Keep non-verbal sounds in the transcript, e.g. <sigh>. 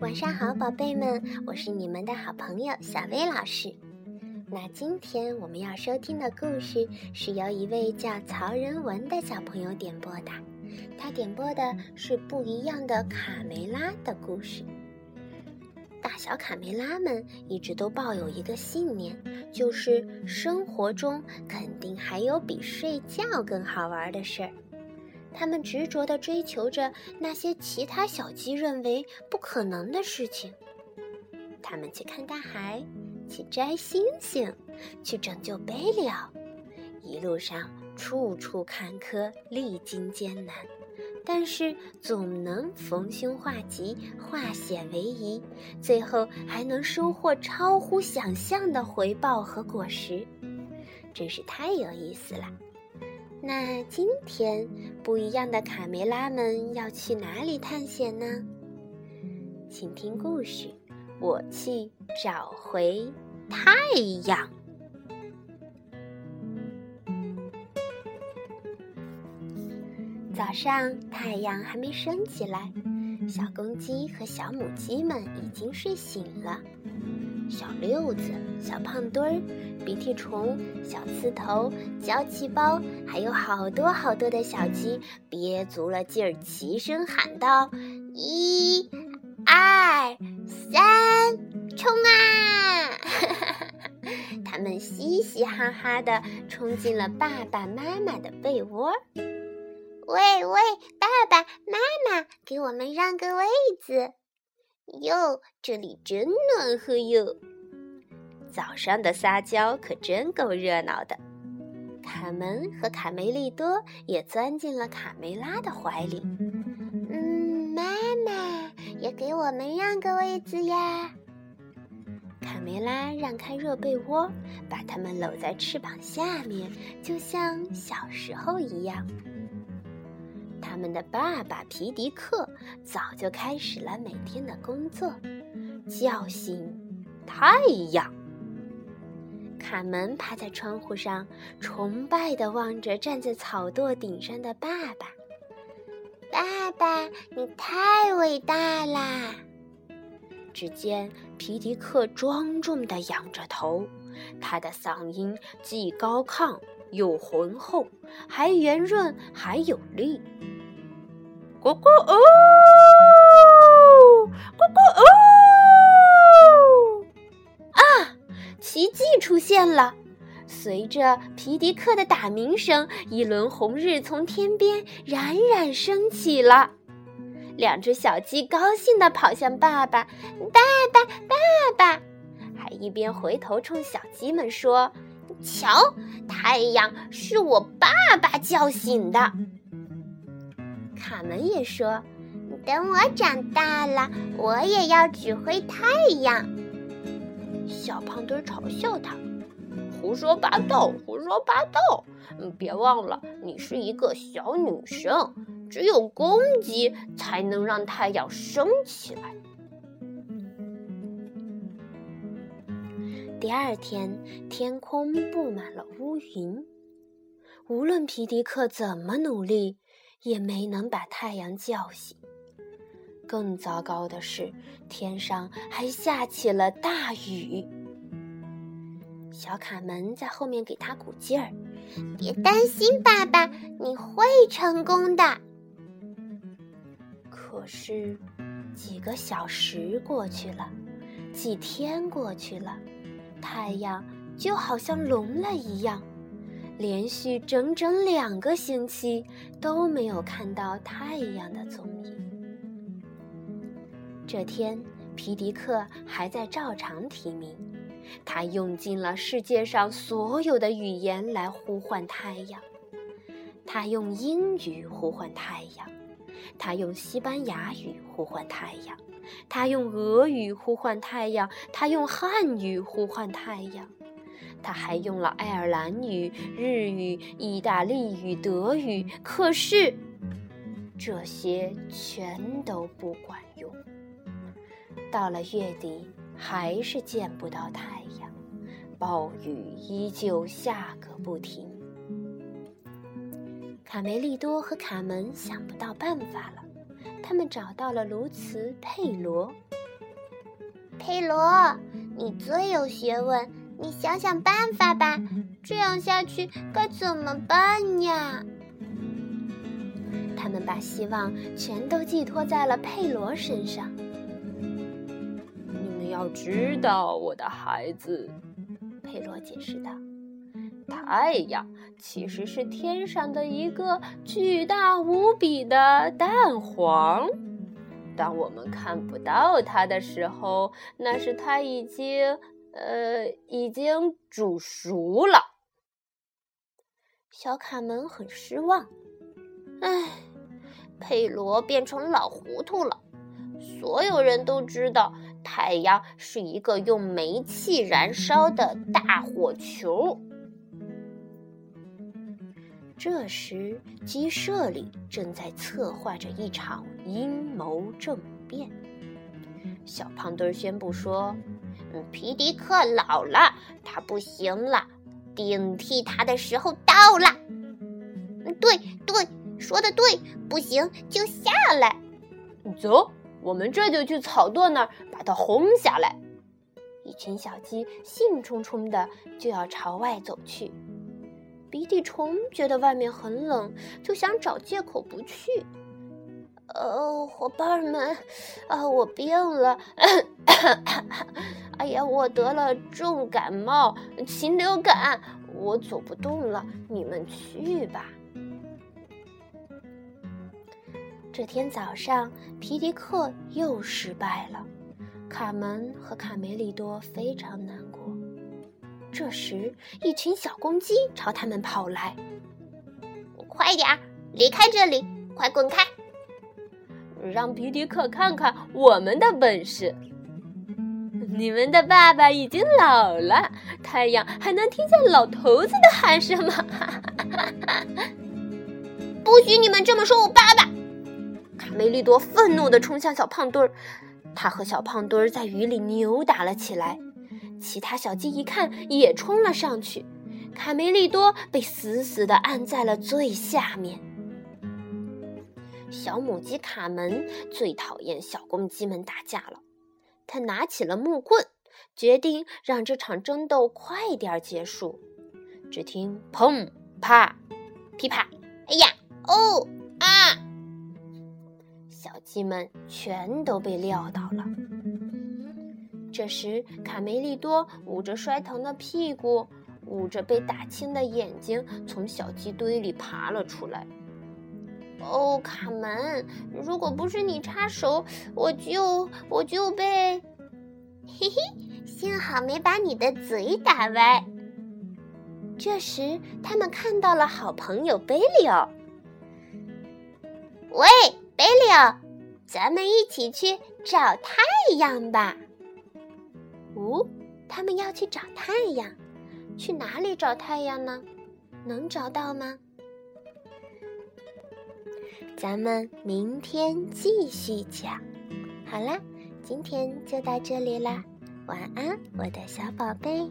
晚上好，宝贝们，我是你们的好朋友小薇老师。那今天我们要收听的故事是由一位叫曹仁文的小朋友点播的，他点播的是不一样的卡梅拉的故事。大小卡梅拉们一直都抱有一个信念，就是生活中肯定还有比睡觉更好玩的事儿。他们执着地追求着那些其他小鸡认为不可能的事情。他们去看大海，去摘星星，去拯救贝利奥。一路上处处坎坷，历经艰难，但是总能逢凶化吉，化险为夷，最后还能收获超乎想象的回报和果实，真是太有意思了。那今天不一样的卡梅拉们要去哪里探险呢？请听故事，我去找回太阳。早上太阳还没升起来，小公鸡和小母鸡们已经睡醒了。小六子、小胖墩儿、鼻涕虫、小刺头、娇气包，还有好多好多的小鸡，憋足了劲儿，齐声喊道：“一、二、三，冲啊！” <laughs> 他们嘻嘻哈哈地冲进了爸爸妈妈的被窝。喂喂，爸爸妈妈，给我们让个位子。哟，这里真暖和哟！早上的撒娇可真够热闹的。卡门和卡梅利多也钻进了卡梅拉的怀里。嗯，妈妈也给我们让个位子呀！卡梅拉让开热被窝，把他们搂在翅膀下面，就像小时候一样。他们的爸爸皮迪克早就开始了每天的工作，叫醒太阳。卡门趴在窗户上，崇拜地望着站在草垛顶上的爸爸。爸爸，你太伟大啦！只见皮迪克庄重地仰着头，他的嗓音既高亢又浑厚，还圆润还有力。咕咕哦，咕咕哦！啊，奇迹出现了！随着皮迪克的打鸣声，一轮红日从天边冉冉升起了。两只小鸡高兴地跑向爸爸，爸爸，爸爸！还一边回头冲小鸡们说：“瞧，太阳是我爸爸叫醒的。”卡门也说：“等我长大了，我也要指挥太阳。”小胖墩嘲笑他：“胡说八道，胡说八道！别忘了，你是一个小女生，只有公鸡才能让太阳升起来。”第二天，天空布满了乌云，无论皮迪克怎么努力。也没能把太阳叫醒。更糟糕的是，天上还下起了大雨。小卡门在后面给他鼓劲儿：“别担心，爸爸，你会成功的。”可是，几个小时过去了，几天过去了，太阳就好像聋了一样。连续整整两个星期都没有看到太阳的踪影。这天，皮迪克还在照常提名，他用尽了世界上所有的语言来呼唤太阳。他用英语呼唤太阳，他用西班牙语呼唤太阳，他用俄语呼唤太阳，他用汉语呼唤太阳。他还用了爱尔兰语、日语、意大利语、德语，可是这些全都不管用。到了月底，还是见不到太阳，暴雨依旧下个不停。卡梅利多和卡门想不到办法了，他们找到了鸬鹚佩罗。佩罗，你最有学问，你想想办法吧。这样下去该怎么办呀？他们把希望全都寄托在了佩罗身上。你们要知道，我的孩子，佩罗解释道：“太阳其实是天上的一个巨大无比的蛋黄。当我们看不到它的时候，那是它已经，呃，已经煮熟了。”小卡门很失望，唉。佩罗变成老糊涂了。所有人都知道，太阳是一个用煤气燃烧的大火球。这时，鸡舍里正在策划着一场阴谋政变。小胖墩宣布说：“皮迪克老了，他不行了，顶替他的时候到了。”对对。说的对，不行就下来。走，我们这就去草垛那儿把它轰下来。一群小鸡兴冲冲的就要朝外走去。鼻涕虫觉得外面很冷，就想找借口不去。呃，伙伴们，啊，我病了。哎呀，我得了重感冒，禽流感，我走不动了。你们去吧。这天早上，皮迪克又失败了。卡门和卡梅利多非常难过。这时，一群小公鸡朝他们跑来：“快点儿，离开这里！快滚开！让皮迪克看看我们的本事。你们的爸爸已经老了，太阳还能听见老头子的喊声吗？<laughs> 不许你们这么说我爸爸！”卡梅利多愤怒地冲向小胖墩儿，他和小胖墩儿在雨里扭打了起来。其他小鸡一看，也冲了上去。卡梅利多被死死地按在了最下面。小母鸡卡门最讨厌小公鸡们打架了，他拿起了木棍，决定让这场争斗快点结束。只听砰啪噼啪，哎呀哦啊！小鸡们全都被撂倒了。这时，卡梅利多捂着摔疼的屁股，捂着被打青的眼睛，从小鸡堆里爬了出来。哦，卡门，如果不是你插手，我就我就被……嘿嘿，幸好没把你的嘴打歪。这时，他们看到了好朋友贝利奥。喂！贝利奥，咱们一起去找太阳吧。哦，他们要去找太阳，去哪里找太阳呢？能找到吗？咱们明天继续讲。好啦，今天就到这里啦，晚安，我的小宝贝。